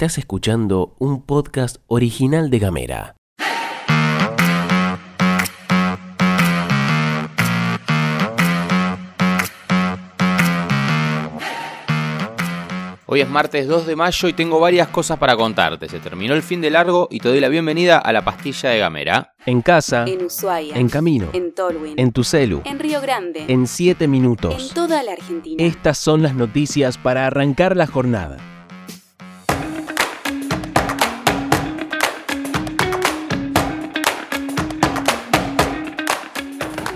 Estás escuchando un podcast original de Gamera. Hoy es martes 2 de mayo y tengo varias cosas para contarte. Se terminó el fin de largo y te doy la bienvenida a la pastilla de Gamera. En casa, En Ushuaia. en camino, En Tolwyn. en tu celu, En Río Grande. en 7 En minutos. toda la Argentina. Estas son las noticias para arrancar la jornada.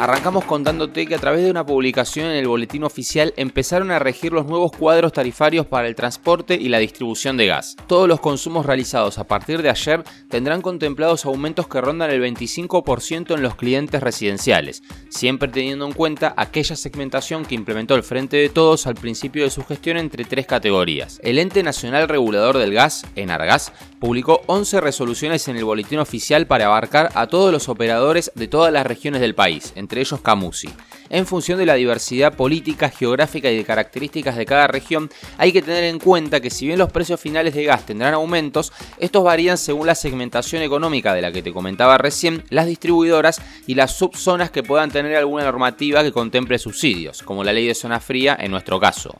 Arrancamos contándote que a través de una publicación en el boletín oficial empezaron a regir los nuevos cuadros tarifarios para el transporte y la distribución de gas. Todos los consumos realizados a partir de ayer tendrán contemplados aumentos que rondan el 25% en los clientes residenciales, siempre teniendo en cuenta aquella segmentación que implementó el Frente de Todos al principio de su gestión entre tres categorías. El Ente Nacional Regulador del Gas, Enargas, publicó 11 resoluciones en el boletín oficial para abarcar a todos los operadores de todas las regiones del país, ellos Camusi. En función de la diversidad política, geográfica y de características de cada región, hay que tener en cuenta que si bien los precios finales de gas tendrán aumentos, estos varían según la segmentación económica de la que te comentaba recién, las distribuidoras y las subzonas que puedan tener alguna normativa que contemple subsidios, como la ley de zona fría en nuestro caso.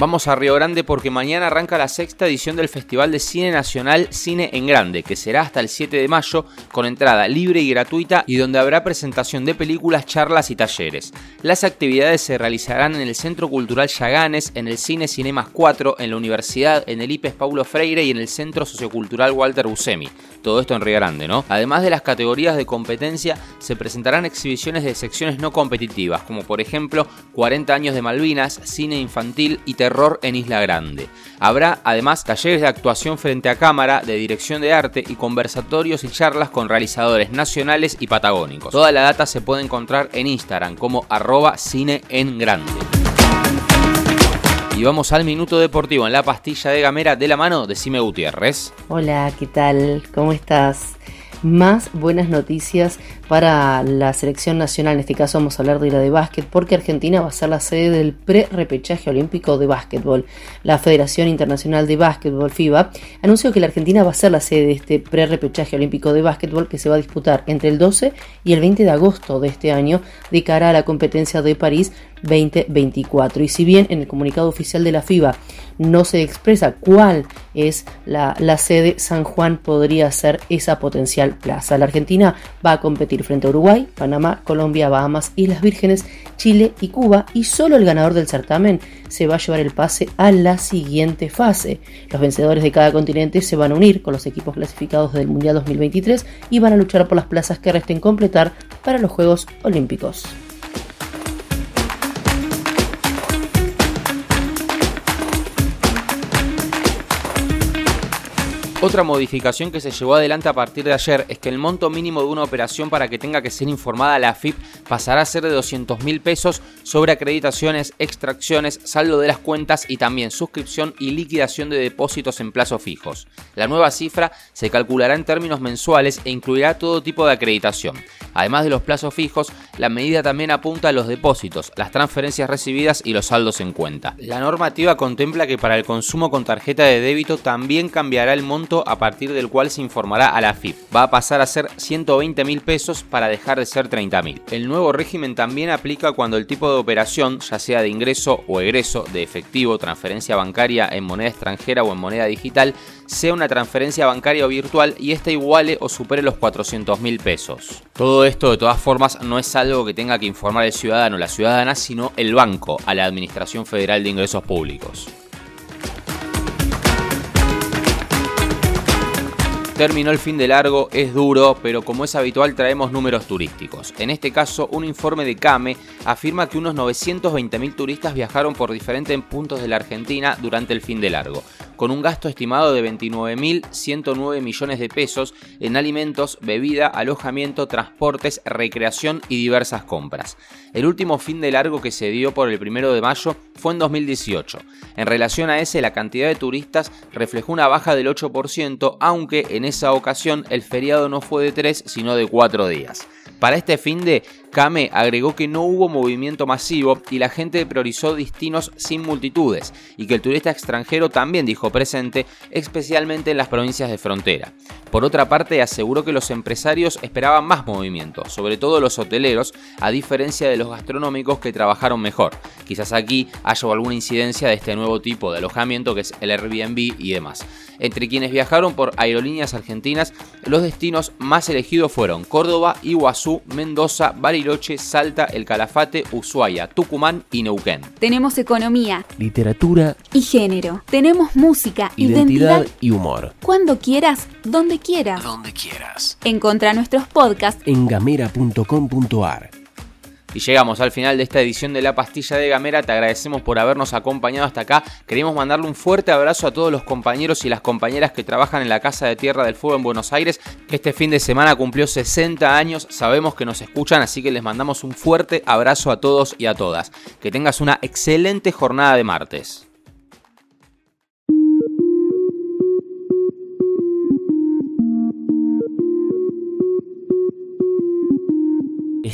Vamos a Río Grande porque mañana arranca la sexta edición del Festival de Cine Nacional Cine en Grande, que será hasta el 7 de mayo con entrada libre y gratuita y donde habrá presentación de películas, charlas y talleres. Las actividades se realizarán en el Centro Cultural Yaganes, en el Cine Cinemas 4, en la Universidad, en el IPES Paulo Freire y en el Centro Sociocultural Walter Buscemi. Todo esto en Río Grande, ¿no? Además de las categorías de competencia, se presentarán exhibiciones de secciones no competitivas, como por ejemplo 40 años de Malvinas, cine infantil y terror en Isla Grande. Habrá además talleres de actuación frente a cámara, de dirección de arte y conversatorios y charlas con realizadores nacionales y patagónicos. Toda la data se puede encontrar en Instagram como arroba cine en grande. Y vamos al minuto deportivo en la pastilla de gamera de la mano de Cime Gutiérrez. Hola, ¿qué tal? ¿Cómo estás? Más buenas noticias para la selección nacional, en este caso vamos a hablar de la de básquet, porque Argentina va a ser la sede del pre-repechaje olímpico de básquetbol. La Federación Internacional de Básquetbol, FIBA, anunció que la Argentina va a ser la sede de este pre-repechaje olímpico de básquetbol que se va a disputar entre el 12 y el 20 de agosto de este año de cara a la competencia de París 2024. Y si bien en el comunicado oficial de la FIBA no se expresa cuál es la, la sede, San Juan podría ser esa potencial plaza. La Argentina va a competir frente a Uruguay, Panamá, Colombia, Bahamas, Islas Vírgenes, Chile y Cuba y solo el ganador del certamen se va a llevar el pase a la siguiente fase. Los vencedores de cada continente se van a unir con los equipos clasificados del Mundial 2023 y van a luchar por las plazas que resten completar para los Juegos Olímpicos. Otra modificación que se llevó adelante a partir de ayer es que el monto mínimo de una operación para que tenga que ser informada la AFIP pasará a ser de 200 mil pesos sobre acreditaciones, extracciones, saldo de las cuentas y también suscripción y liquidación de depósitos en plazos fijos. La nueva cifra se calculará en términos mensuales e incluirá todo tipo de acreditación. Además de los plazos fijos, la medida también apunta a los depósitos, las transferencias recibidas y los saldos en cuenta. La normativa contempla que para el consumo con tarjeta de débito también cambiará el monto a partir del cual se informará a la FIP. Va a pasar a ser 120 mil pesos para dejar de ser 30 mil. El nuevo régimen también aplica cuando el tipo de operación, ya sea de ingreso o egreso, de efectivo, transferencia bancaria en moneda extranjera o en moneda digital, sea una transferencia bancaria o virtual y esta iguale o supere los 400 mil pesos. Todo esto de todas formas no es algo que tenga que informar el ciudadano o la ciudadana, sino el banco a la Administración Federal de Ingresos Públicos. Terminó el fin de largo, es duro, pero como es habitual traemos números turísticos. En este caso, un informe de CAME afirma que unos 920.000 turistas viajaron por diferentes puntos de la Argentina durante el fin de largo, con un gasto estimado de 29.109 millones de pesos en alimentos, bebida, alojamiento, transportes, recreación y diversas compras. El último fin de largo que se dio por el primero de mayo fue en 2018. En relación a ese, la cantidad de turistas reflejó una baja del 8%, aunque en esa ocasión el feriado no fue de 3, sino de 4 días. Para este fin de Kame agregó que no hubo movimiento masivo y la gente priorizó destinos sin multitudes y que el turista extranjero también dijo presente, especialmente en las provincias de frontera. Por otra parte, aseguró que los empresarios esperaban más movimiento, sobre todo los hoteleros, a diferencia de los gastronómicos que trabajaron mejor. Quizás aquí haya alguna incidencia de este nuevo tipo de alojamiento que es el Airbnb y demás. Entre quienes viajaron por aerolíneas argentinas, los destinos más elegidos fueron Córdoba, Iguazú, Mendoza, Bariloche, Salta, El Calafate, Ushuaia, Tucumán y Neuquén. Tenemos economía, literatura y género. Tenemos música, identidad, y humor. Cuando quieras, donde quieras. Donde quieras. Encontra nuestros podcasts en gamera.com.ar. Y llegamos al final de esta edición de La Pastilla de Gamera. Te agradecemos por habernos acompañado hasta acá. Queremos mandarle un fuerte abrazo a todos los compañeros y las compañeras que trabajan en la Casa de Tierra del Fuego en Buenos Aires, que este fin de semana cumplió 60 años. Sabemos que nos escuchan, así que les mandamos un fuerte abrazo a todos y a todas. Que tengas una excelente jornada de martes.